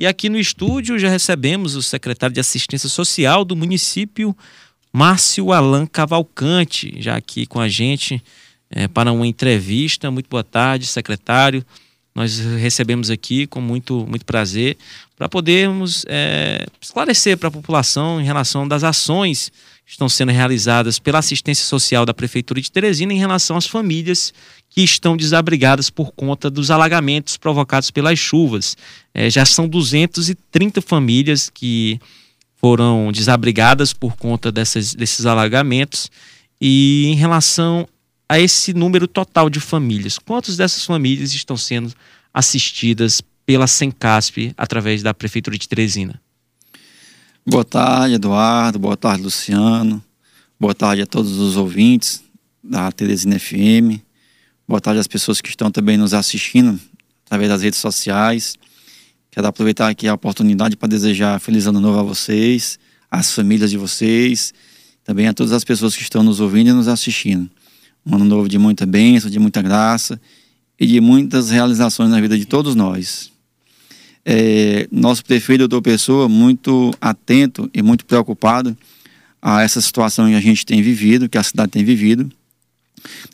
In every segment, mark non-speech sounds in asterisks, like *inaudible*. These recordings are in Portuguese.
E aqui no estúdio já recebemos o secretário de Assistência Social do município, Márcio Alan Cavalcante, já aqui com a gente é, para uma entrevista. Muito boa tarde, secretário. Nós recebemos aqui com muito, muito prazer para podermos é, esclarecer para a população em relação das ações estão sendo realizadas pela assistência social da Prefeitura de Teresina em relação às famílias que estão desabrigadas por conta dos alagamentos provocados pelas chuvas. É, já são 230 famílias que foram desabrigadas por conta dessas, desses alagamentos. E em relação a esse número total de famílias, quantas dessas famílias estão sendo assistidas pela Sencasp através da Prefeitura de Teresina? Boa tarde, Eduardo. Boa tarde, Luciano. Boa tarde a todos os ouvintes da Teresina FM. Boa tarde às pessoas que estão também nos assistindo através das redes sociais. Quero aproveitar aqui a oportunidade para desejar feliz ano novo a vocês, às famílias de vocês, também a todas as pessoas que estão nos ouvindo e nos assistindo. Um ano novo de muita bênção, de muita graça e de muitas realizações na vida de todos nós. É, nosso prefeito, doutor Pessoa, muito atento e muito preocupado a essa situação que a gente tem vivido, que a cidade tem vivido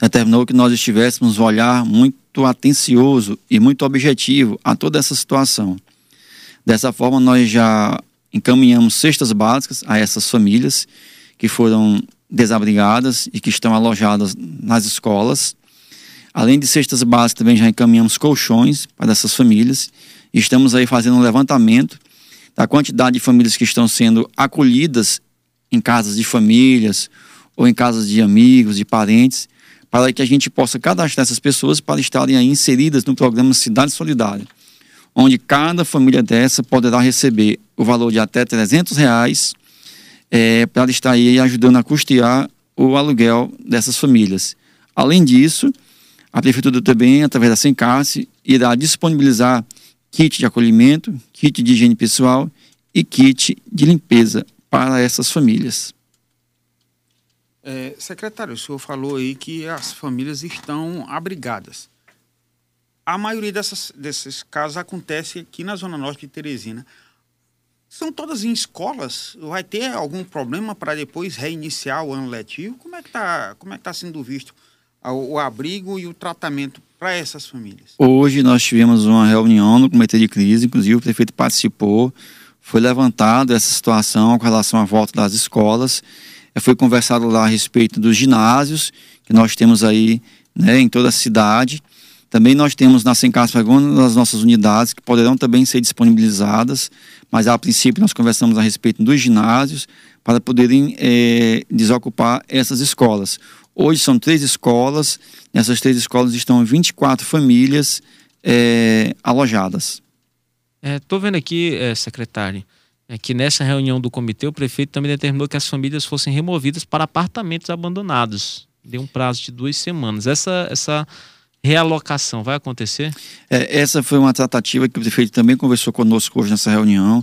determinou que nós estivéssemos um olhar muito atencioso e muito objetivo a toda essa situação. Dessa forma, nós já encaminhamos cestas básicas a essas famílias que foram desabrigadas e que estão alojadas nas escolas. Além de cestas básicas, também já encaminhamos colchões para essas famílias. Estamos aí fazendo um levantamento da quantidade de famílias que estão sendo acolhidas em casas de famílias ou em casas de amigos, de parentes, para que a gente possa cadastrar essas pessoas para estarem aí inseridas no programa Cidade Solidária, onde cada família dessa poderá receber o valor de até 300 reais é, para estar aí ajudando a custear o aluguel dessas famílias. Além disso, a Prefeitura também, através da Sencasse, irá disponibilizar kit de acolhimento, kit de higiene pessoal e kit de limpeza para essas famílias. É, secretário, o senhor falou aí que as famílias estão abrigadas. A maioria dessas, desses casos acontece aqui na Zona Norte de Teresina. São todas em escolas? Vai ter algum problema para depois reiniciar o ano letivo? Como é que está é tá sendo visto o abrigo e o tratamento para essas famílias? Hoje nós tivemos uma reunião no Comitê de Crise, inclusive o prefeito participou, foi levantado essa situação com relação à volta das escolas foi conversado lá a respeito dos ginásios que nós temos aí né, em toda a cidade. Também nós temos na Sencaspa algumas das nossas unidades que poderão também ser disponibilizadas, mas a princípio nós conversamos a respeito dos ginásios para poderem é, desocupar essas escolas. Hoje são três escolas, nessas três escolas estão 24 famílias é, alojadas. Estou é, vendo aqui, é, secretário, é que nessa reunião do comitê, o prefeito também determinou que as famílias fossem removidas para apartamentos abandonados. Deu um prazo de duas semanas. Essa, essa realocação vai acontecer? É, essa foi uma tratativa que o prefeito também conversou conosco hoje nessa reunião.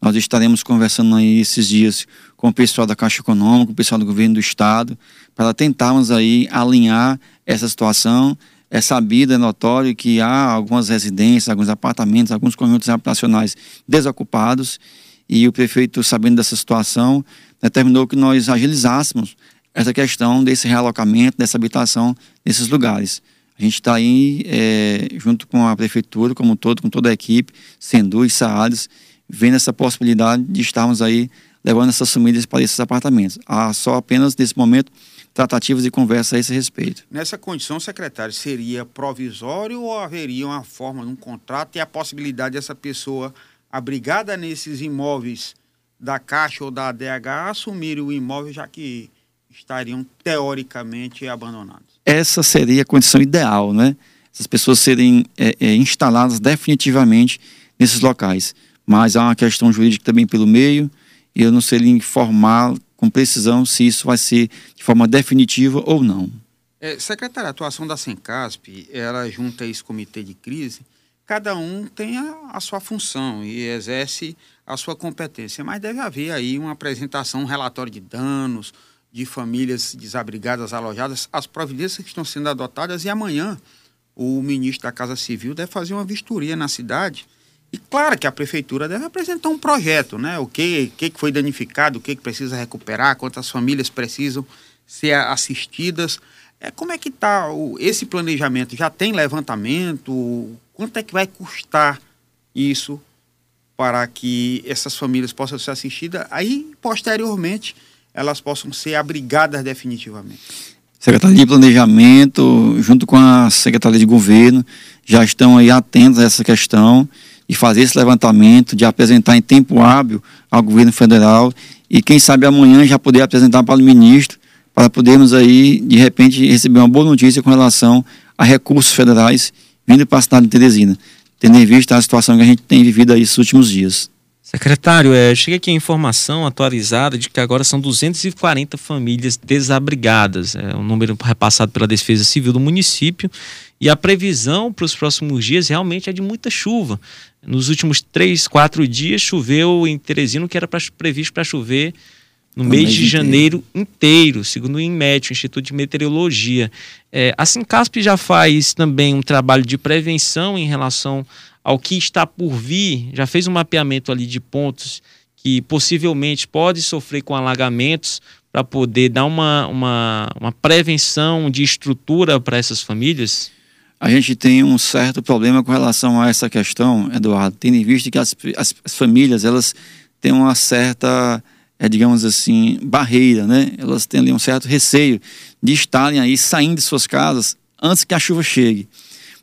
Nós estaremos conversando aí esses dias com o pessoal da Caixa Econômica, com o pessoal do governo do Estado, para tentarmos aí alinhar essa situação. É sabido, é notório que há algumas residências, alguns apartamentos, alguns conjuntos habitacionais desocupados e o prefeito, sabendo dessa situação, determinou que nós agilizássemos essa questão desse realocamento, dessa habitação nesses lugares. A gente está aí, é, junto com a prefeitura, como um todo, com toda a equipe, Sendu e Saades, vendo essa possibilidade de estarmos aí levando essas famílias para esses apartamentos. Há só apenas, nesse momento, tratativas e conversa a esse respeito. Nessa condição, secretário, seria provisório ou haveria uma forma, num contrato e a possibilidade dessa pessoa abrigada nesses imóveis da Caixa ou da ADH assumirem o imóvel, já que estariam teoricamente abandonados. Essa seria a condição ideal, né? Essas pessoas serem é, é, instaladas definitivamente nesses locais. Mas há uma questão jurídica também pelo meio, e eu não sei informar com precisão se isso vai ser de forma definitiva ou não. É, a atuação da Sencasp, ela junta esse comitê de crise, cada um tem a, a, sua função e exerce a sua competência, mas deve haver aí uma apresentação, um relatório de danos, de famílias desabrigadas, alojadas, as providências que estão sendo adotadas e amanhã o ministro da Casa Civil deve fazer uma vistoria na cidade E claro que a prefeitura deve apresentar um projeto, né? O que, que foi danificado, o que precisa recuperar, quantas famílias precisam ser assistidas. É, como é que está esse planejamento? Já tem levantamento? Quanto é que vai custar isso para que essas famílias possam ser assistidas? Aí, posteriormente, elas possam ser abrigadas definitivamente. Secretaria de Planejamento, junto com a Secretaria de Governo, já estão aí atentos a essa questão de fazer esse levantamento, de apresentar em tempo hábil ao governo federal e quem sabe amanhã já poder apresentar para o ministro para podermos aí, de repente, receber uma boa notícia com relação a recursos federais vindo para a cidade de Teresina, tendo em vista a situação que a gente tem vivido aí esses últimos dias. Secretário, é, chega aqui a informação atualizada de que agora são 240 famílias desabrigadas, é um número repassado pela Defesa Civil do município, e a previsão para os próximos dias realmente é de muita chuva. Nos últimos três, quatro dias choveu em Teresina, que era pra, previsto para chover no mês, mês de janeiro inteiro, segundo o INMET, o Instituto de Meteorologia. É, a Sincasp já faz também um trabalho de prevenção em relação ao que está por vir, já fez um mapeamento ali de pontos que possivelmente pode sofrer com alagamentos para poder dar uma, uma, uma prevenção de estrutura para essas famílias? A gente tem um certo problema com relação a essa questão, Eduardo, tendo em vista que as, as, as famílias elas têm uma certa é, digamos assim, barreira, né? Elas têm ali um certo receio de estarem aí saindo de suas casas antes que a chuva chegue.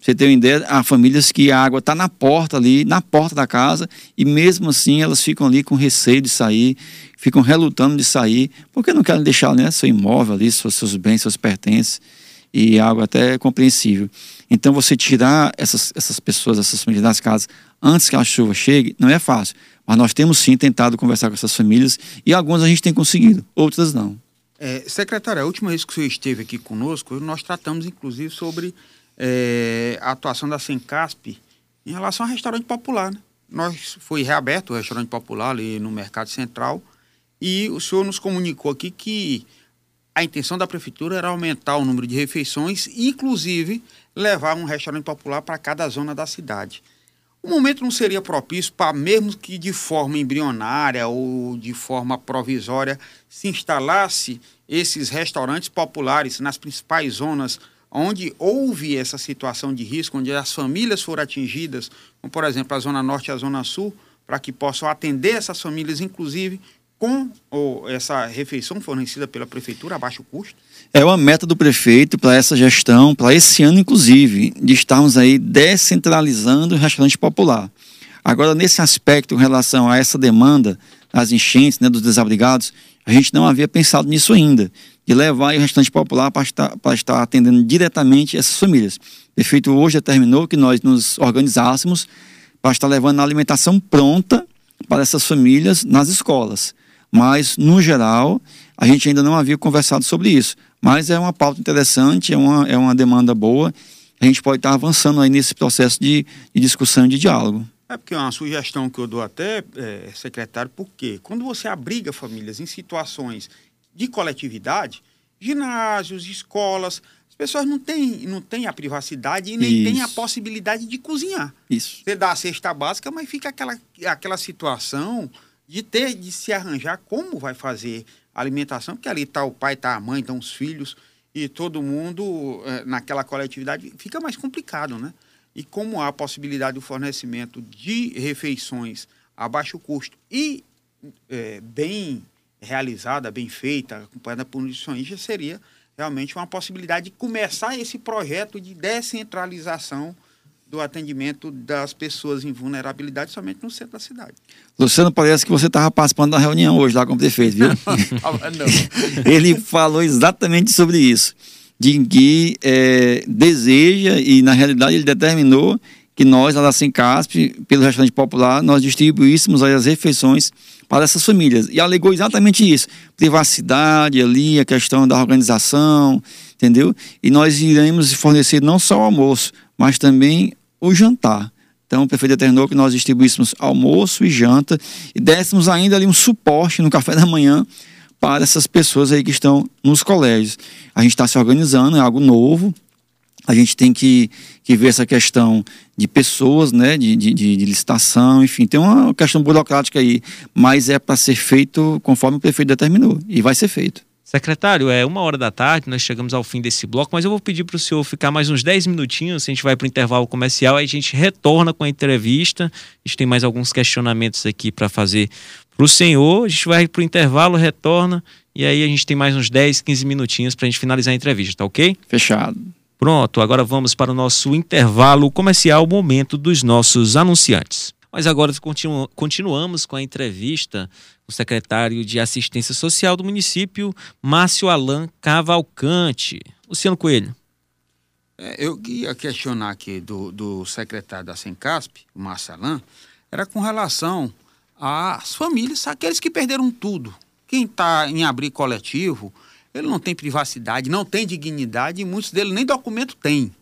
Você tem uma ideia, há famílias que a água está na porta ali, na porta da casa, e mesmo assim elas ficam ali com receio de sair, ficam relutando de sair, porque não querem deixar né, seu imóvel ali, seus, seus bens, seus pertences, e é algo até compreensível. Então você tirar essas, essas pessoas, essas famílias das casas antes que a chuva chegue, não é fácil. Mas nós temos sim tentado conversar com essas famílias e algumas a gente tem conseguido, outras não. É, secretário, a última vez que o senhor esteve aqui conosco, nós tratamos inclusive sobre é, a atuação da Sencasp em relação ao restaurante popular. Né? Nós foi reaberto o restaurante popular ali no Mercado Central e o senhor nos comunicou aqui que a intenção da prefeitura era aumentar o número de refeições, inclusive levar um restaurante popular para cada zona da cidade. O momento não seria propício para, mesmo que de forma embrionária ou de forma provisória, se instalasse esses restaurantes populares nas principais zonas onde houve essa situação de risco, onde as famílias foram atingidas, como por exemplo a Zona Norte e a Zona Sul, para que possam atender essas famílias, inclusive com essa refeição fornecida pela prefeitura a baixo custo? É uma meta do prefeito para essa gestão, para esse ano inclusive, de estarmos aí descentralizando o restaurante popular. Agora, nesse aspecto, em relação a essa demanda das enchentes, né, dos desabrigados, a gente não havia pensado nisso ainda, de levar o restaurante popular para estar, para estar atendendo diretamente essas famílias. O prefeito hoje determinou que nós nos organizássemos para estar levando a alimentação pronta para essas famílias nas escolas. Mas, no geral, a gente ainda não havia conversado sobre isso. Mas é uma pauta interessante, é uma, é uma demanda boa. A gente pode estar avançando aí nesse processo de, de discussão e de diálogo. É porque é uma sugestão que eu dou até, é, secretário, porque quando você abriga famílias em situações de coletividade, ginásios, escolas, as pessoas não têm, não têm a privacidade e nem têm a possibilidade de cozinhar. Isso. Você dá a cesta básica, mas fica aquela, aquela situação de ter de se arranjar como vai fazer a alimentação, porque ali está o pai, está a mãe, estão os filhos e todo mundo é, naquela coletividade fica mais complicado, né? E como há a possibilidade do fornecimento de refeições a baixo custo e é, bem realizada, bem feita, acompanhada por nutricionistas, seria realmente uma possibilidade de começar esse projeto de descentralização do atendimento das pessoas em vulnerabilidade somente no centro da cidade. Luciano, parece que você estava participando da reunião hoje lá com o prefeito, viu? *laughs* *laughs* Ele falou exatamente sobre isso, de que é, deseja e na realidade ele determinou que nós, lá da Sencasp, pelo restaurante popular, nós distribuíssemos as refeições para essas famílias. E alegou exatamente isso: privacidade ali, a questão da organização, entendeu? E nós iremos fornecer não só o almoço, mas também o jantar. Então, o prefeito determinou que nós distribuíssemos almoço e janta e dessemos ainda ali um suporte no café da manhã para essas pessoas aí que estão nos colégios. A gente está se organizando, é algo novo. a gente tem que, que ver essa questão de pessoas, né, de, de, de licitação, enfim, tem uma questão burocrática aí, mas é para ser feito conforme o prefeito determinou, e vai ser feito. Secretário, é uma hora da tarde, nós chegamos ao fim desse bloco, mas eu vou pedir para o senhor ficar mais uns 10 minutinhos, a gente vai para o intervalo comercial, aí a gente retorna com a entrevista, a gente tem mais alguns questionamentos aqui para fazer para o senhor, a gente vai para o intervalo, retorna, e aí a gente tem mais uns 10, 15 minutinhos para a gente finalizar a entrevista, tá ok? Fechado. Pronto, agora vamos para o nosso intervalo comercial, momento dos nossos anunciantes. Mas agora continu continuamos com a entrevista com o secretário de Assistência Social do município, Márcio Alain Cavalcante. Luciano Coelho. É, eu ia questionar aqui do, do secretário da Sencasp, Márcio Alain, era com relação às famílias, aqueles que perderam tudo. Quem está em abrigo coletivo, ele não tem privacidade, não tem dignidade e muitos deles nem documento têm.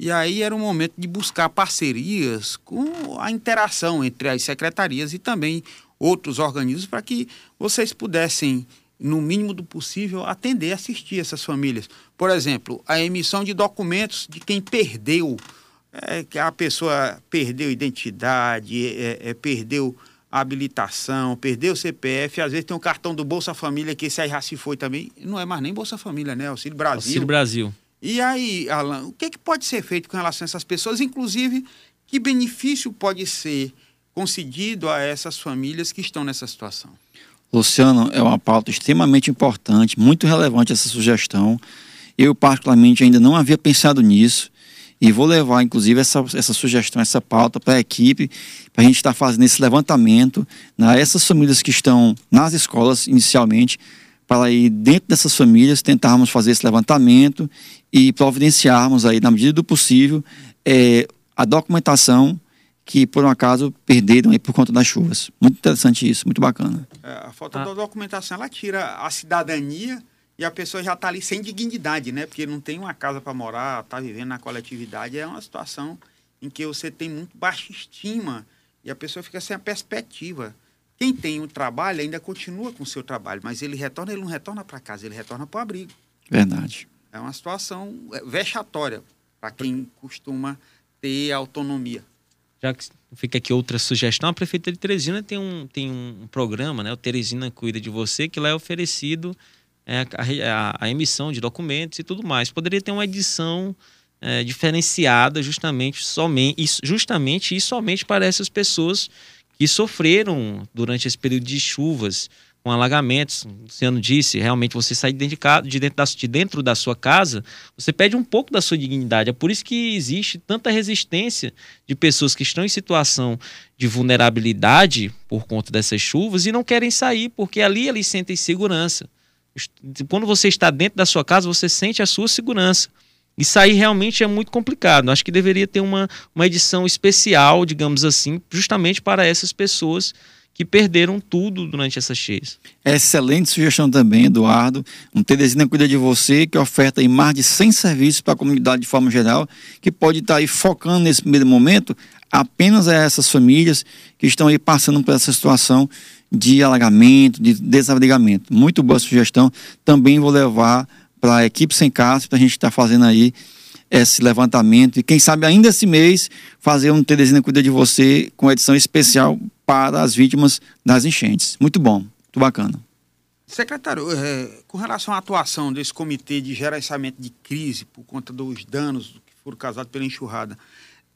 E aí era o momento de buscar parcerias com a interação entre as secretarias e também outros organismos para que vocês pudessem, no mínimo do possível, atender, assistir essas famílias. Por exemplo, a emissão de documentos de quem perdeu, é, que a pessoa perdeu identidade, é, é, perdeu a habilitação, perdeu o CPF, às vezes tem um cartão do Bolsa Família que esse aí já se foi também. Não é mais nem Bolsa Família, né? Auxílio Brasil. Auxílio Brasil. E aí, Alan, o que, é que pode ser feito com relação a essas pessoas? Inclusive, que benefício pode ser concedido a essas famílias que estão nessa situação? Luciano, é uma pauta extremamente importante, muito relevante essa sugestão. Eu, particularmente, ainda não havia pensado nisso e vou levar, inclusive, essa, essa sugestão, essa pauta para a equipe, para a gente estar tá fazendo esse levantamento. Né? Essas famílias que estão nas escolas, inicialmente, para aí dentro dessas famílias tentarmos fazer esse levantamento e providenciarmos aí na medida do possível é, a documentação que por um acaso perderam aí por conta das chuvas. Muito interessante isso, muito bacana. É, a falta ah. da documentação ela tira a cidadania e a pessoa já está ali sem dignidade, né? Porque não tem uma casa para morar, está vivendo na coletividade, é uma situação em que você tem muito baixa estima e a pessoa fica sem a perspectiva. Quem tem o um trabalho ainda continua com o seu trabalho, mas ele retorna, ele não retorna para casa, ele retorna para o abrigo. Verdade. É uma situação é, vexatória para quem costuma ter autonomia. Já que fica aqui outra sugestão, a Prefeitura de Teresina tem um, tem um programa, né? O Teresina Cuida de Você, que lá é oferecido é, a, a, a, emissão de documentos e tudo mais. Poderia ter uma edição é, diferenciada justamente, somente, justamente e somente para essas pessoas que sofreram durante esse período de chuvas, com alagamentos. O Luciano disse, realmente você sai de dentro, de, dentro da, de dentro da sua casa, você perde um pouco da sua dignidade. É por isso que existe tanta resistência de pessoas que estão em situação de vulnerabilidade por conta dessas chuvas e não querem sair, porque ali eles sentem segurança. Quando você está dentro da sua casa, você sente a sua segurança. Isso aí realmente é muito complicado. Acho que deveria ter uma, uma edição especial, digamos assim, justamente para essas pessoas que perderam tudo durante essas cheias. Excelente sugestão também, Eduardo. Um Teresina Cuida de Você, que oferta mais de 100 serviços para a comunidade de forma geral, que pode estar aí focando nesse primeiro momento apenas a essas famílias que estão aí passando por essa situação de alagamento, de desabrigamento. Muito boa sugestão. Também vou levar para a equipe sem casa, para a gente estar tá fazendo aí esse levantamento e quem sabe ainda esse mês fazer um Teresina Cuida de Você com edição especial para as vítimas das enchentes. Muito bom, muito bacana. Secretário, é, com relação à atuação desse comitê de gerenciamento de crise por conta dos danos que foram causados pela enxurrada,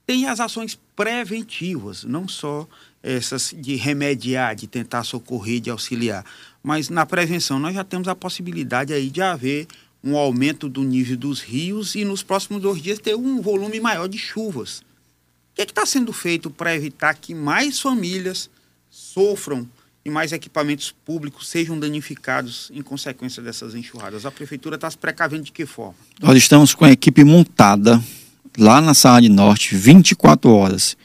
tem as ações preventivas, não só essas de remediar, de tentar socorrer, de auxiliar, mas na prevenção nós já temos a possibilidade aí de haver um aumento do nível dos rios e nos próximos dois dias ter um volume maior de chuvas. O que é está sendo feito para evitar que mais famílias sofram e mais equipamentos públicos sejam danificados em consequência dessas enxurradas? A prefeitura está se precavendo de que forma? Nós estamos com a equipe montada lá na Saúde Norte 24 horas.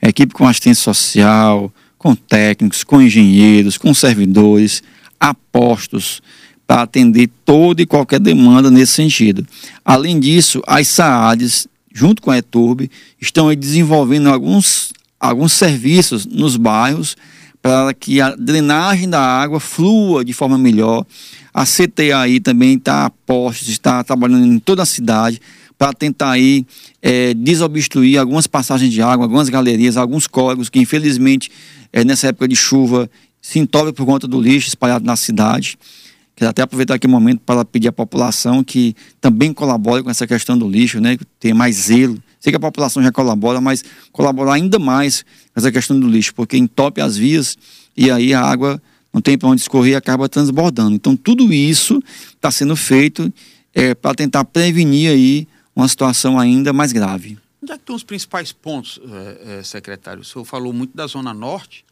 Equipe com assistência social, com técnicos, com engenheiros, com servidores, apostos, para atender toda e qualquer demanda nesse sentido. Além disso, as SAADs, junto com a ETURB, estão desenvolvendo alguns, alguns serviços nos bairros para que a drenagem da água flua de forma melhor. A CTAI também está a postos, está trabalhando em toda a cidade para tentar aí é, desobstruir algumas passagens de água, algumas galerias, alguns córregos que infelizmente é, nessa época de chuva se entopem por conta do lixo espalhado na cidade. Quero até aproveitar aqui o um momento para pedir à população que também colabore com essa questão do lixo, né? Ter mais zelo. Sei que a população já colabora, mas colaborar ainda mais com essa questão do lixo, porque entope as vias e aí a água não tem para onde escorrer e acaba transbordando. Então tudo isso está sendo feito é, para tentar prevenir aí uma situação ainda mais grave. Onde é que estão os principais pontos, é, é, secretário? O senhor falou muito da Zona Norte,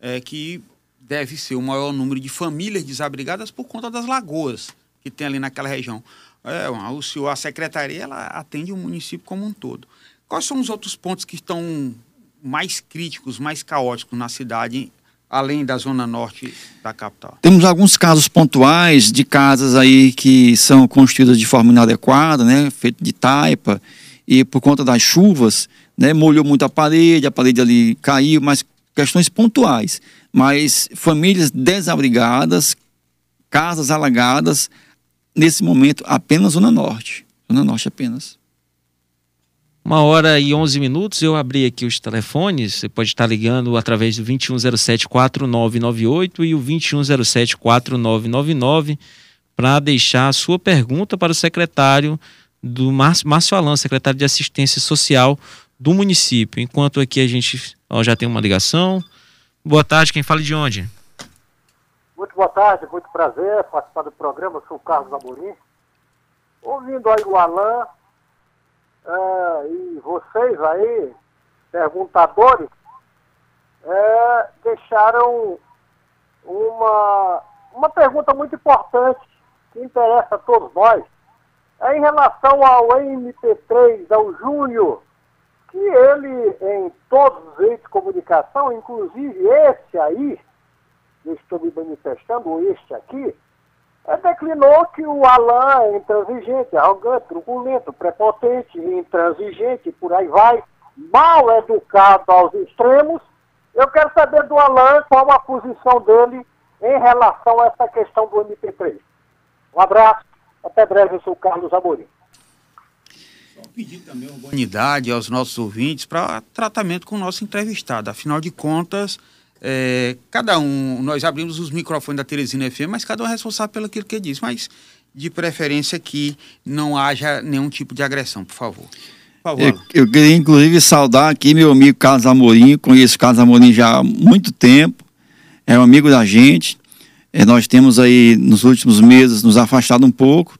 é, que deve ser o maior número de famílias desabrigadas por conta das lagoas que tem ali naquela região. É, o senhor, a secretaria ela atende o município como um todo. Quais são os outros pontos que estão mais críticos, mais caóticos na cidade, além da zona norte da capital? Temos alguns casos pontuais de casas aí que são construídas de forma inadequada, né, feito de taipa, e por conta das chuvas, né, molhou muito a parede, a parede ali caiu, mas questões pontuais mas famílias desabrigadas, casas alagadas, nesse momento apenas Zona Norte. Zona Norte apenas. Uma hora e onze minutos, eu abri aqui os telefones, você pode estar ligando através do 2107-4998 e o 2107-4999 para deixar a sua pergunta para o secretário do Márcio, Alan, secretário de Assistência Social do município. Enquanto aqui a gente ó, já tem uma ligação, Boa tarde, quem fala de onde? Muito boa tarde, muito prazer participar do programa, eu sou o Carlos Amorim. Ouvindo aí o Alain é, e vocês aí, perguntadores, é, deixaram uma, uma pergunta muito importante que interessa a todos nós. É em relação ao MP3, ao Júnior, que ele, em todos os eixos de comunicação, inclusive esse aí, eu estou me manifestando, este aqui, é, declinou que o Alain é intransigente, arrogante, truculento, prepotente, intransigente, por aí vai, mal educado aos extremos. Eu quero saber do Alain qual a posição dele em relação a essa questão do MP3. Um abraço, até breve, eu sou o Carlos Amorim pedir também uma unidade aos nossos ouvintes para tratamento com o nosso entrevistado. Afinal de contas, é, cada um, nós abrimos os microfones da Teresina FM, mas cada um é responsável pelo que ele diz. Mas, de preferência, que não haja nenhum tipo de agressão, por favor. Por favor. Eu, eu, queria, inclusive, saudar aqui meu amigo Carlos Amorim. Conheço o Carlos Amorim já há muito tempo. É um amigo da gente. É, nós temos aí, nos últimos meses, nos afastado um pouco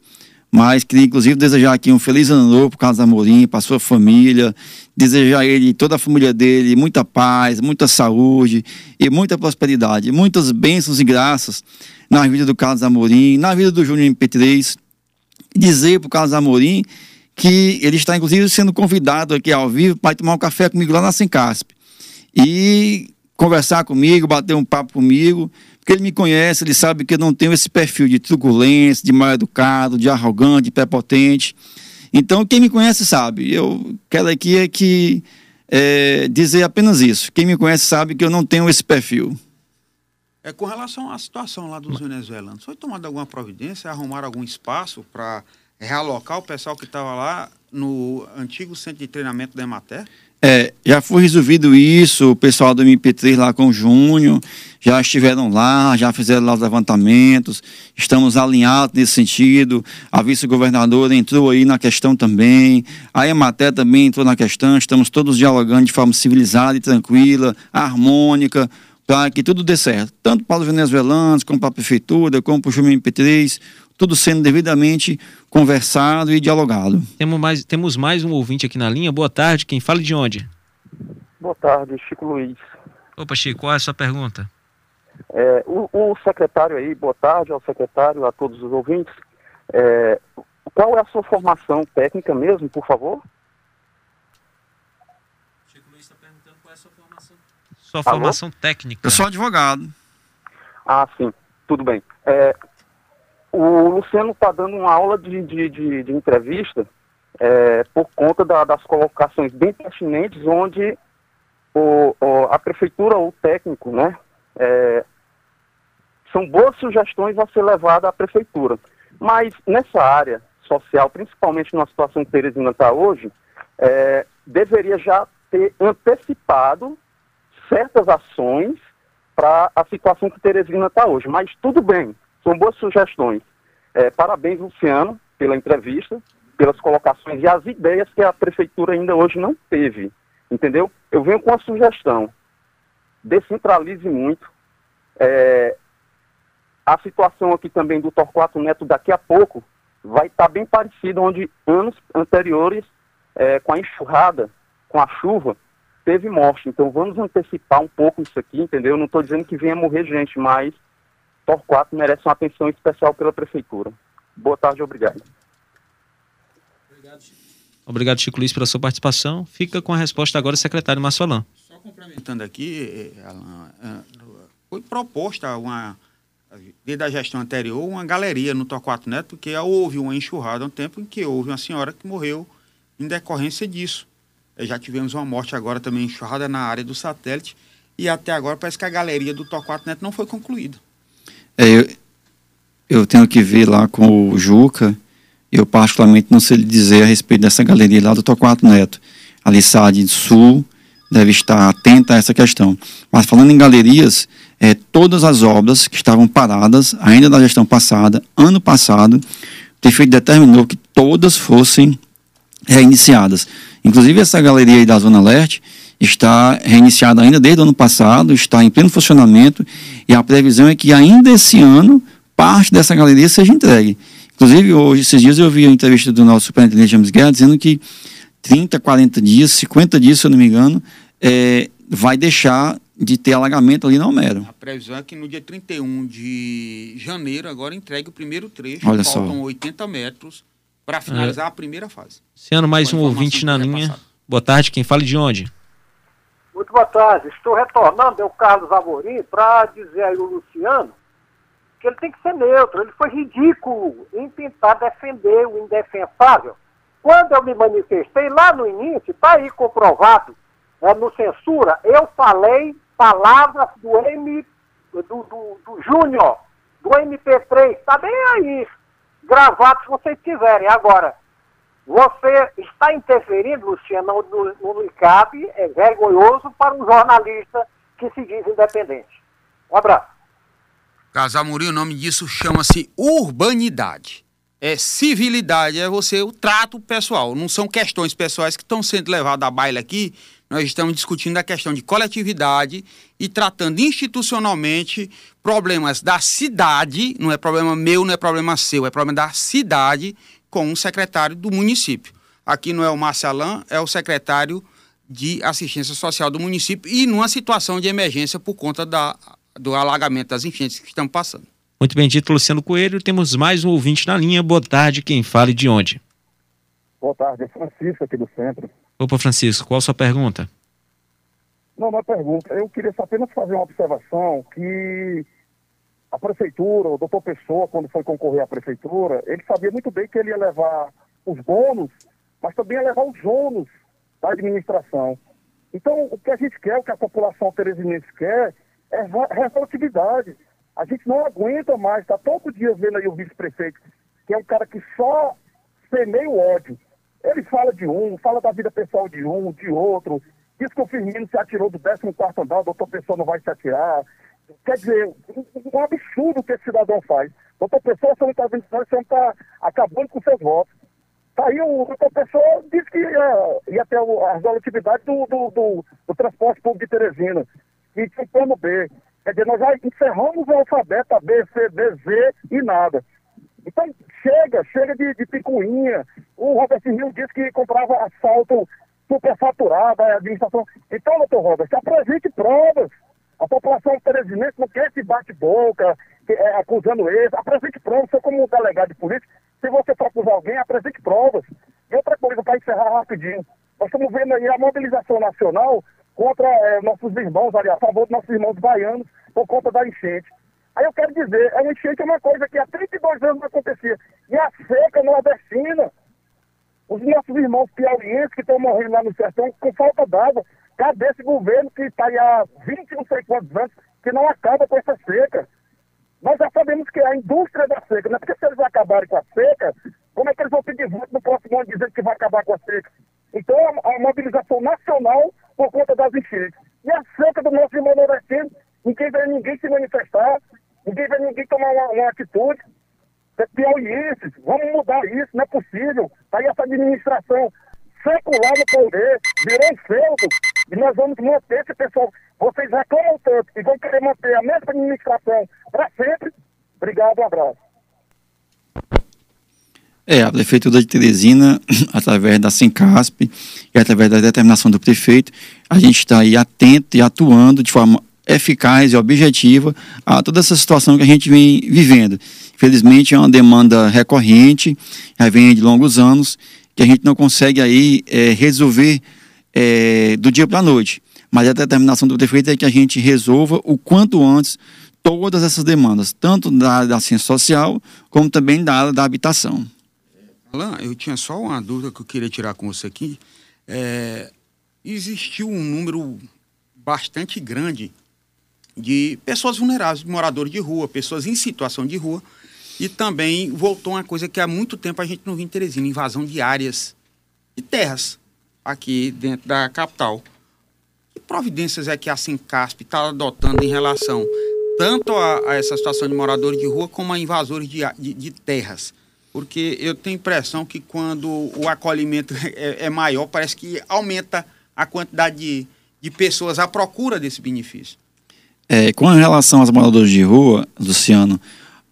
mas queria inclusive desejar aqui um feliz ano novo para o Carlos Amorim, para sua família, desejar a ele, toda a família dele, muita paz, muita saúde e muita prosperidade, muitas bênçãos e graças na vida do Carlos Amorim, na vida do Júnior MP3. Dizer para o Carlos Amorim que ele está inclusive sendo convidado aqui ao vivo para tomar um café comigo lá na Sencasp. E conversar comigo, bater um papo comigo, porque ele me conhece, ele sabe que eu não tenho esse perfil de truculência, de mal educado, de arrogante, de prepotente. Então, quem me conhece sabe. Eu quero aqui é que é, dizer apenas isso. Quem me conhece sabe que eu não tenho esse perfil. É com relação à situação lá dos venezuelanos, foi tomada alguma providência, arrumar algum espaço para realocar o pessoal que estava lá no antigo centro de treinamento da Emater? É, já foi resolvido isso, o pessoal do MP3 lá com o Júnior, já estiveram lá, já fizeram lá os levantamentos, estamos alinhados nesse sentido, a vice-governadora entrou aí na questão também, a Ematé também entrou na questão, estamos todos dialogando de forma civilizada e tranquila, harmônica, para que tudo dê certo, tanto para os venezuelanos, como para a prefeitura, como para o Júnior MP3, tudo sendo devidamente conversado e dialogado. Temos mais, temos mais um ouvinte aqui na linha. Boa tarde, quem fala de onde? Boa tarde, Chico Luiz. Opa, Chico, qual é a sua pergunta? É, o, o, secretário aí, boa tarde ao secretário, a todos os ouvintes. É, qual é a sua formação técnica mesmo, por favor? Chico Luiz está perguntando qual é a sua formação. Sua Alô? formação técnica. Eu sou advogado. Ah, sim, tudo bem. É, o Luciano está dando uma aula de, de, de, de entrevista é, por conta da, das colocações bem pertinentes, onde o, o, a prefeitura ou o técnico, né, é, são boas sugestões a ser levada à prefeitura. Mas nessa área social, principalmente numa situação que Teresina está hoje, é, deveria já ter antecipado certas ações para a situação que Teresina está hoje. Mas tudo bem, são boas sugestões. É, parabéns, Luciano, pela entrevista, pelas colocações e as ideias que a prefeitura ainda hoje não teve. Entendeu? Eu venho com a sugestão. Descentralize muito. É, a situação aqui também do Torquato Neto daqui a pouco vai estar tá bem parecida, onde anos anteriores, é, com a enxurrada, com a chuva, teve morte. Então vamos antecipar um pouco isso aqui, entendeu? Não estou dizendo que venha morrer gente, mas Torquato merece uma atenção especial pela prefeitura. Boa tarde, obrigado. Obrigado, Chico. Obrigado, Chico Luiz, pela sua participação. Fica com a resposta agora, secretário Márcio Alain. Só complementando aqui, eh, Alain, eh, foi proposta uma desde a gestão anterior, uma galeria no Torquato Neto, porque houve uma enxurrada um tempo em que houve uma senhora que morreu em decorrência disso. Eh, já tivemos uma morte agora também enxurrada na área do satélite e até agora parece que a galeria do Torquato Neto não foi concluída. É, eu, eu tenho que ver lá com o Juca, eu particularmente não sei lhe dizer a respeito dessa galeria lá do Torquato Neto. A Lissade Sul deve estar atenta a essa questão. Mas falando em galerias, é, todas as obras que estavam paradas, ainda da gestão passada, ano passado, o prefeito determinou que todas fossem reiniciadas. Inclusive essa galeria aí da Zona Leste está reiniciada ainda desde o ano passado, está em pleno funcionamento e a previsão é que ainda esse ano parte dessa galeria seja entregue. Inclusive, hoje, esses dias eu vi a entrevista do nosso superintendente James Guerra dizendo que 30, 40 dias, 50 dias, se eu não me engano, é, vai deixar de ter alagamento ali na Homero. A previsão é que no dia 31 de janeiro agora entregue o primeiro trecho. Olha faltam só. 80 metros para finalizar é. a primeira fase. Ano mais um ouvinte na linha. Boa tarde, quem fala de onde? Muito boa tarde. Estou retornando, é o Carlos Amorim, para dizer aí o Luciano que ele tem que ser neutro. Ele foi ridículo em tentar defender o indefensável. Quando eu me manifestei lá no início, está aí comprovado, é, no censura, eu falei palavras do M do, do, do Júnior, do MP3, está bem aí, gravado se vocês tiverem. Agora, você está interferindo, Luciano, no, no, é vergonhoso para um jornalista que se diz independente. Um abraço. Casamuri, o nome disso chama-se urbanidade é civilidade, é você o trato pessoal. Não são questões pessoais que estão sendo levadas à baila aqui. Nós estamos discutindo a questão de coletividade e tratando institucionalmente problemas da cidade, não é problema meu, não é problema seu, é problema da cidade com o secretário do município. Aqui não é o Marcelan, é o secretário de assistência social do município e numa situação de emergência por conta da, do alagamento das enchentes que estamos passando. Muito bem dito, Luciano Coelho. Temos mais um ouvinte na linha. Boa tarde, quem fala e de onde? Boa tarde, é Francisco aqui do centro. Opa, Francisco, qual a sua pergunta? Não, não é pergunta. Eu queria apenas fazer uma observação que a prefeitura, o doutor Pessoa, quando foi concorrer à prefeitura, ele sabia muito bem que ele ia levar os bônus, mas também ia levar os ônus da administração. Então, o que a gente quer, o que a população teresinense quer, é responsabilidade. A gente não aguenta mais, está todo dia vendo aí o vice-prefeito, que é um cara que só semeia o ódio. Ele fala de um, fala da vida pessoal de um, de outro, diz que o Firmino se atirou do 14 andar, o doutor Pessoa não vai se atirar. Quer dizer, um absurdo que esse cidadão faz. Doutor Pessoa, você não está vendo, você não está acabando com seus votos. Tá aí o doutor Pessoa disse que ia, ia ter as relatividades do, do, do, do transporte público de Teresina, e tinha plano B. Quer dizer, nós já encerramos o alfabeto A, B, C, D, Z e nada. Então, chega, chega de, de picuinha. O Robert Rio disse que comprava asfalto superfaturado, a administração. Então, doutor Robert, apresente provas. A população teresinense não quer esse bate-boca, é, acusando eles. Apresente provas. Você, como delegado de polícia, se você for acusar alguém, apresente provas. E outra coisa, para encerrar rapidinho. Nós estamos vendo aí a mobilização nacional contra é, nossos irmãos, ali, a favor dos nossos irmãos baianos, por conta da enchente. Aí eu quero dizer, a enchente é uma coisa que há 32 anos não acontecia. E a seca nordestina, os nossos irmãos piauienses que estão morrendo lá no sertão com falta d'água, cadê esse governo que está há 20 não sei quantos anos, que não acaba com essa seca? Nós já sabemos que a indústria da seca, não é porque se eles acabarem com a seca, Como é que eles vão pedir voto no próximo ano dizendo que vai acabar com a seca? Então, a, a mobilização nacional por conta das enchentes. E a seca do nosso irmão nordestino, ninguém vê ninguém se manifestar, ninguém vê ninguém tomar uma, uma atitude. É piauienses, vamos mudar isso, não é possível. Tá aí essa administração secular no poder, virou um feudo, e nós vamos manter esse pessoal. Vocês reclamam tanto e vão querer manter a mesma administração para sempre. Obrigado, um abraço. É, a Prefeitura de Teresina, *clears throat* através da Sencasp e através da determinação do prefeito, a gente está aí atento e atuando de forma eficaz e objetiva a toda essa situação que a gente vem vivendo. Infelizmente é uma demanda recorrente, já vem de longos anos, que a gente não consegue aí é, resolver é, do dia para a noite. Mas a determinação do prefeito é que a gente resolva o quanto antes todas essas demandas, tanto da área da ciência social, como também da área da habitação. Alain, eu tinha só uma dúvida que eu queria tirar com você aqui. É, existiu um número bastante grande de pessoas vulneráveis, moradores de rua, pessoas em situação de rua, e também voltou uma coisa que há muito tempo a gente não via em Teresina, invasão de áreas e terras aqui dentro da capital. Que providências é que a Sincasp está adotando em relação tanto a, a, essa situação de moradores de rua como a invasores de, de, de terras? Porque eu tenho impressão que quando o acolhimento *laughs* é, é maior, parece que aumenta a quantidade de, de pessoas à procura desse benefício. É, com relação aos moradores de rua, Luciano,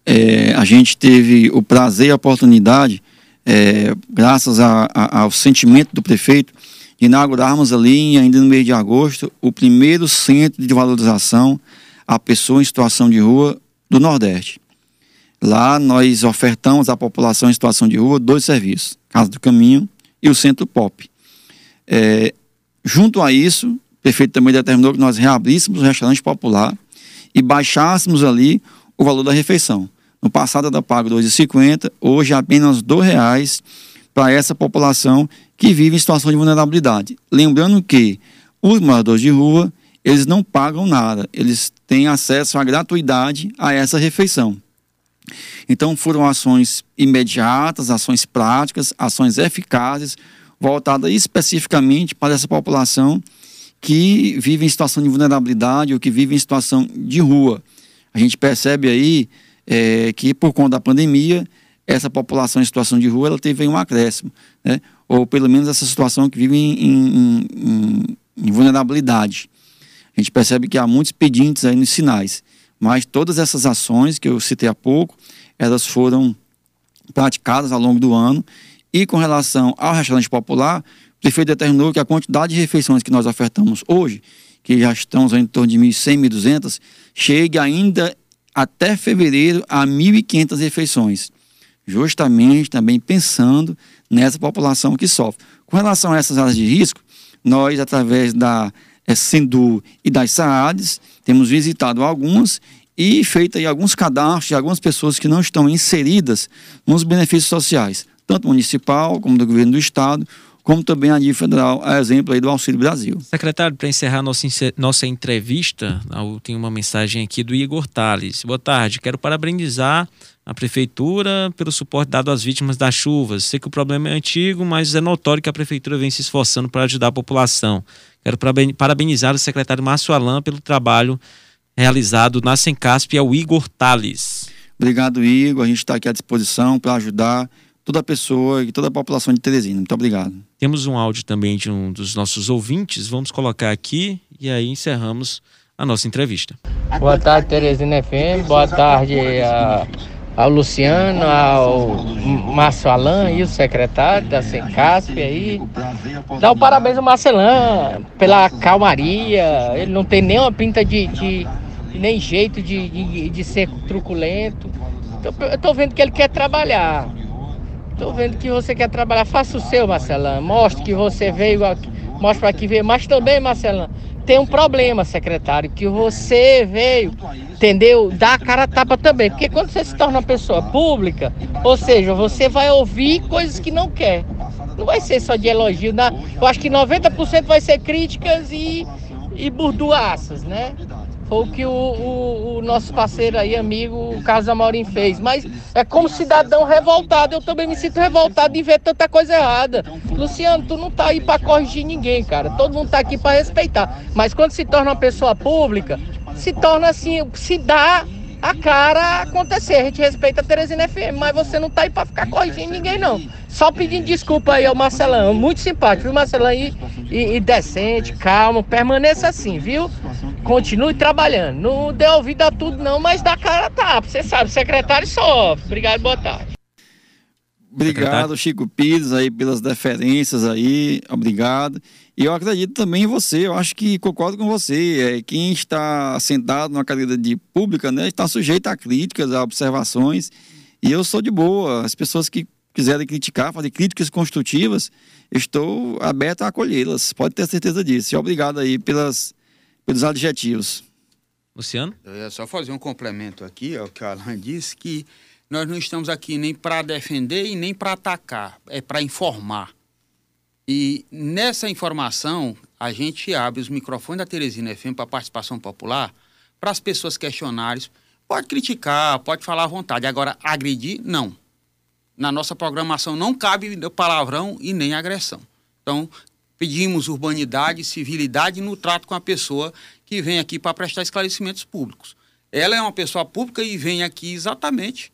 é, a gente teve o prazer e a oportunidade, é, graças a, a, ao sentimento do prefeito, de inaugurarmos ali, ainda no mês de agosto, o primeiro centro de valorização à pessoa em situação de rua do Nordeste. Lá nós ofertamos à população em situação de rua dois serviços, Casa do Caminho e o Centro Pop. É, junto a isso, o prefeito também determinou que nós reabríssemos o restaurante popular e baixássemos ali o valor da refeição. No passado era pago R$ 2,50, hoje é apenas R$ reais para essa população que vive em situação de vulnerabilidade. Lembrando que os moradores de rua, eles não pagam nada, eles têm acesso à gratuidade a essa refeição. Então foram ações imediatas, ações práticas, ações eficazes, voltadas especificamente para essa população que vive em situação de vulnerabilidade ou que vive em situação de rua. A gente percebe aí é, que por conta da pandemia, essa população em situação de rua ela teve um acréscimo, né? ou pelo menos essa situação que vive em, em, em, em vulnerabilidade. A gente percebe que há muitos pedintes aí nos sinais, mas todas essas ações que eu citei há pouco, elas foram praticadas ao longo do ano. E com relação ao restaurante popular, o prefeito determinou que a quantidade de refeições que nós ofertamos hoje, que já estamos em torno de 1.100, 1.200, chegue ainda até fevereiro a 1.500 refeições. Justamente também pensando nessa população que sofre. Com relação a essas áreas de risco, nós, através da é, Sendu e das SAADs, temos visitado algumas e feito aí alguns cadastros de algumas pessoas que não estão inseridas nos benefícios sociais, tanto municipal como do governo do estado, como também a nível federal, a exemplo aí do Auxílio Brasil. Secretário, para encerrar nossa, nossa entrevista, tem uma mensagem aqui do Igor Tales. Boa tarde, quero parabenizar a Prefeitura pelo suporte dado às vítimas das chuvas. Sei que o problema é antigo, mas é notório que a Prefeitura vem se esforçando para ajudar a população. Quero parabenizar o secretário Márcio Alain pelo trabalho realizado na Sencasp é o Igor Tales. Obrigado, Igor. A gente está aqui à disposição para ajudar toda a pessoa e toda a população de Teresina. Muito obrigado. Temos um áudio também de um dos nossos ouvintes. Vamos colocar aqui e aí encerramos a nossa entrevista. Boa tarde, Teresina FM. Boa tarde a, ao Luciano, ao Márcio Alain e o secretário da Sencasp aí. Dá o um parabéns ao Marcelan pela calmaria. Ele não tem nenhuma pinta de, de nem jeito de, de, de ser truculento. Eu tô vendo que ele quer trabalhar. Tô vendo que você quer trabalhar. Faça o seu, Marcelão. Mostre que você veio aqui. Mostre para que veio. Mas também, Marcelão, tem um problema, secretário, que você veio, entendeu? Dá a cara a tapa também. Porque quando você se torna uma pessoa pública, ou seja, você vai ouvir coisas que não quer. Não vai ser só de elogio. Não. Eu acho que 90% vai ser críticas e, e burdoaças, né? Foi o que o, o, o nosso parceiro aí, amigo, Carlos Amorim fez. Mas é como cidadão revoltado, eu também me sinto revoltado de ver tanta coisa errada. Luciano, tu não tá aí para corrigir ninguém, cara. Todo mundo tá aqui para respeitar. Mas quando se torna uma pessoa pública, se torna assim, se dá a cara acontecer. A gente respeita a Teresina FM, mas você não tá aí pra ficar corrigindo ninguém, não. Só pedindo desculpa aí ao Marcelão. Muito simpático, viu, Marcelão? E, e, e decente, calmo, permaneça assim, viu? Continue trabalhando. Não dê ouvido a tudo, não, mas dá cara tá. Você sabe, secretário sofre. Obrigado, boa tarde. Obrigado, Chico Pires, aí, pelas deferências aí. Obrigado. E eu acredito também em você, eu acho que concordo com você. É, quem está sentado numa cadeira de pública, né, está sujeito a críticas, a observações. E eu sou de boa. As pessoas que quiserem criticar, fazer críticas construtivas, estou aberto a acolhê-las. Pode ter certeza disso. E obrigado aí pelas, pelos adjetivos. Luciano? Eu ia só fazer um complemento aqui ao que o Alan disse, que nós não estamos aqui nem para defender e nem para atacar, é para informar. E nessa informação, a gente abre os microfones da Teresina FM para participação popular, para as pessoas questionarem. Pode criticar, pode falar à vontade. Agora, agredir, não. Na nossa programação não cabe palavrão e nem agressão. Então, pedimos urbanidade, civilidade no trato com a pessoa que vem aqui para prestar esclarecimentos públicos. Ela é uma pessoa pública e vem aqui exatamente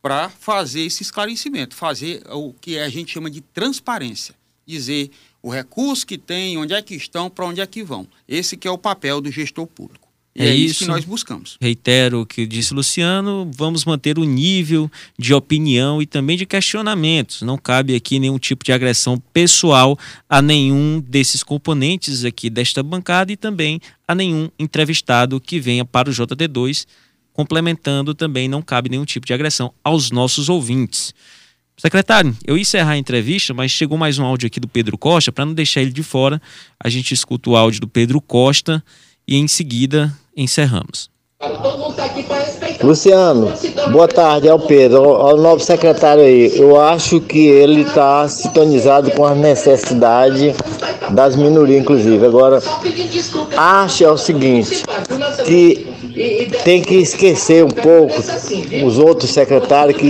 para fazer esse esclarecimento, fazer o que a gente chama de transparência, dizer o recurso que tem, onde é que estão, para onde é que vão. Esse que é o papel do gestor público. E é, é isso que nós buscamos. Reitero o que disse Luciano, vamos manter o nível de opinião e também de questionamentos. Não cabe aqui nenhum tipo de agressão pessoal a nenhum desses componentes aqui desta bancada e também a nenhum entrevistado que venha para o JD2 complementando também, não cabe nenhum tipo de agressão aos nossos ouvintes. Secretário, eu ia encerrar a entrevista, mas chegou mais um áudio aqui do Pedro Costa, para não deixar ele de fora, a gente escuta o áudio do Pedro Costa e em seguida encerramos. Luciano, boa tarde, é o Pedro, ao novo secretário aí. Eu acho que ele está sintonizado com as necessidades das minorias, inclusive. Agora, acho é o seguinte, que tem que esquecer um pouco os outros secretários que,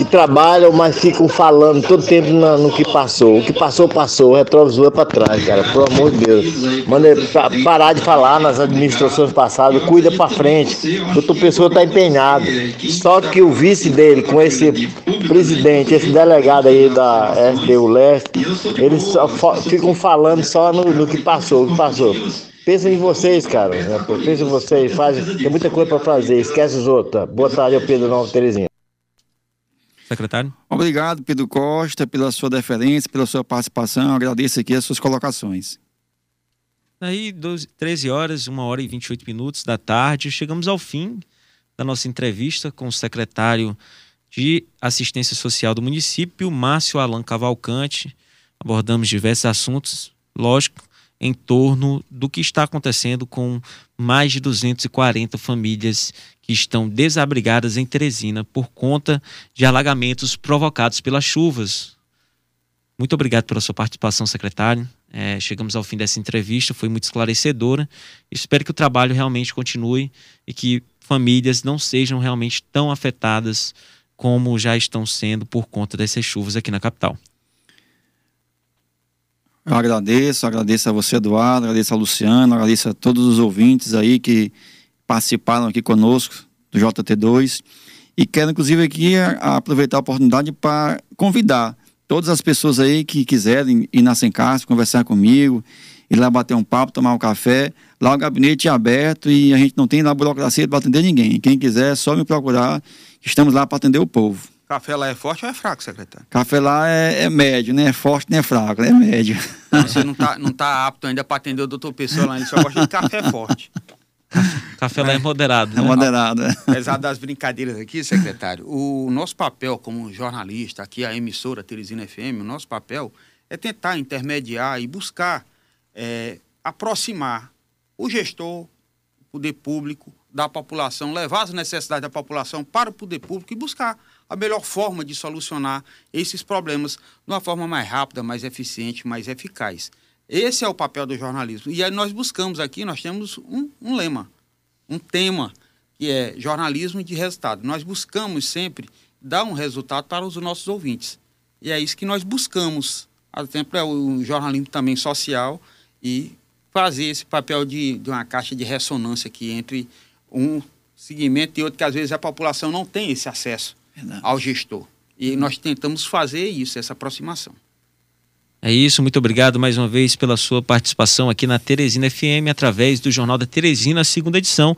que trabalham, mas ficam falando todo tempo no, no que passou. O que passou, passou. O retrovisor é para trás, cara. Pelo amor de Deus. Manda parar de falar nas administrações passadas. Cuida para frente. Outra pessoa está empenhado. Só que o vice dele, com esse presidente, esse delegado aí da SDU Leste, eles só ficam falando só no, no que passou, o que passou. Pensa em vocês, cara. Pensa em vocês. Faz, tem muita coisa para fazer. Esquece os outros. Boa tarde, eu Pedro Nova Terezinha. Secretário. Obrigado, Pedro Costa, pela sua deferência, pela sua participação. Agradeço aqui as suas colocações. Aí, 12, 13 horas, 1 hora e 28 minutos da tarde, chegamos ao fim da nossa entrevista com o secretário de Assistência Social do município, Márcio Alan Cavalcante. Abordamos diversos assuntos, lógico, em torno do que está acontecendo com mais de 240 famílias que estão desabrigadas em Teresina por conta de alagamentos provocados pelas chuvas. Muito obrigado pela sua participação, secretário. É, chegamos ao fim dessa entrevista, foi muito esclarecedora. Espero que o trabalho realmente continue e que famílias não sejam realmente tão afetadas como já estão sendo por conta dessas chuvas aqui na capital. Eu agradeço, agradeço a você, Eduardo, agradeço a Luciano, agradeço a todos os ouvintes aí que participaram aqui conosco do JT2 e quero inclusive aqui aproveitar a oportunidade para convidar todas as pessoas aí que quiserem ir na Sencasp, conversar comigo, ir lá bater um papo, tomar um café. Lá o gabinete é aberto e a gente não tem lá burocracia para atender ninguém. Quem quiser é só me procurar, estamos lá para atender o povo. Café lá é forte ou é fraco, secretário? Café lá é, é médio, nem é forte nem é fraco, é médio. Você não está não tá apto ainda para atender o doutor Pessoa lá, ele só gosta de café forte. Café lá é moderado. Né? É moderado. É. Apesar das brincadeiras aqui, secretário, o nosso papel como jornalista, aqui a emissora Teresina FM, o nosso papel é tentar intermediar e buscar é, aproximar o gestor, o poder público da população, levar as necessidades da população para o poder público e buscar a melhor forma de solucionar esses problemas de uma forma mais rápida, mais eficiente, mais eficaz. Esse é o papel do jornalismo. E aí nós buscamos aqui, nós temos um, um lema, um tema, que é jornalismo de resultado. Nós buscamos sempre dar um resultado para os nossos ouvintes. E é isso que nós buscamos. Ao tempo é o jornalismo também social e fazer esse papel de, de uma caixa de ressonância aqui entre um segmento e outro, que às vezes a população não tem esse acesso Verdade. ao gestor. E nós tentamos fazer isso, essa aproximação. É isso, muito obrigado mais uma vez pela sua participação aqui na Teresina FM através do Jornal da Teresina, segunda edição.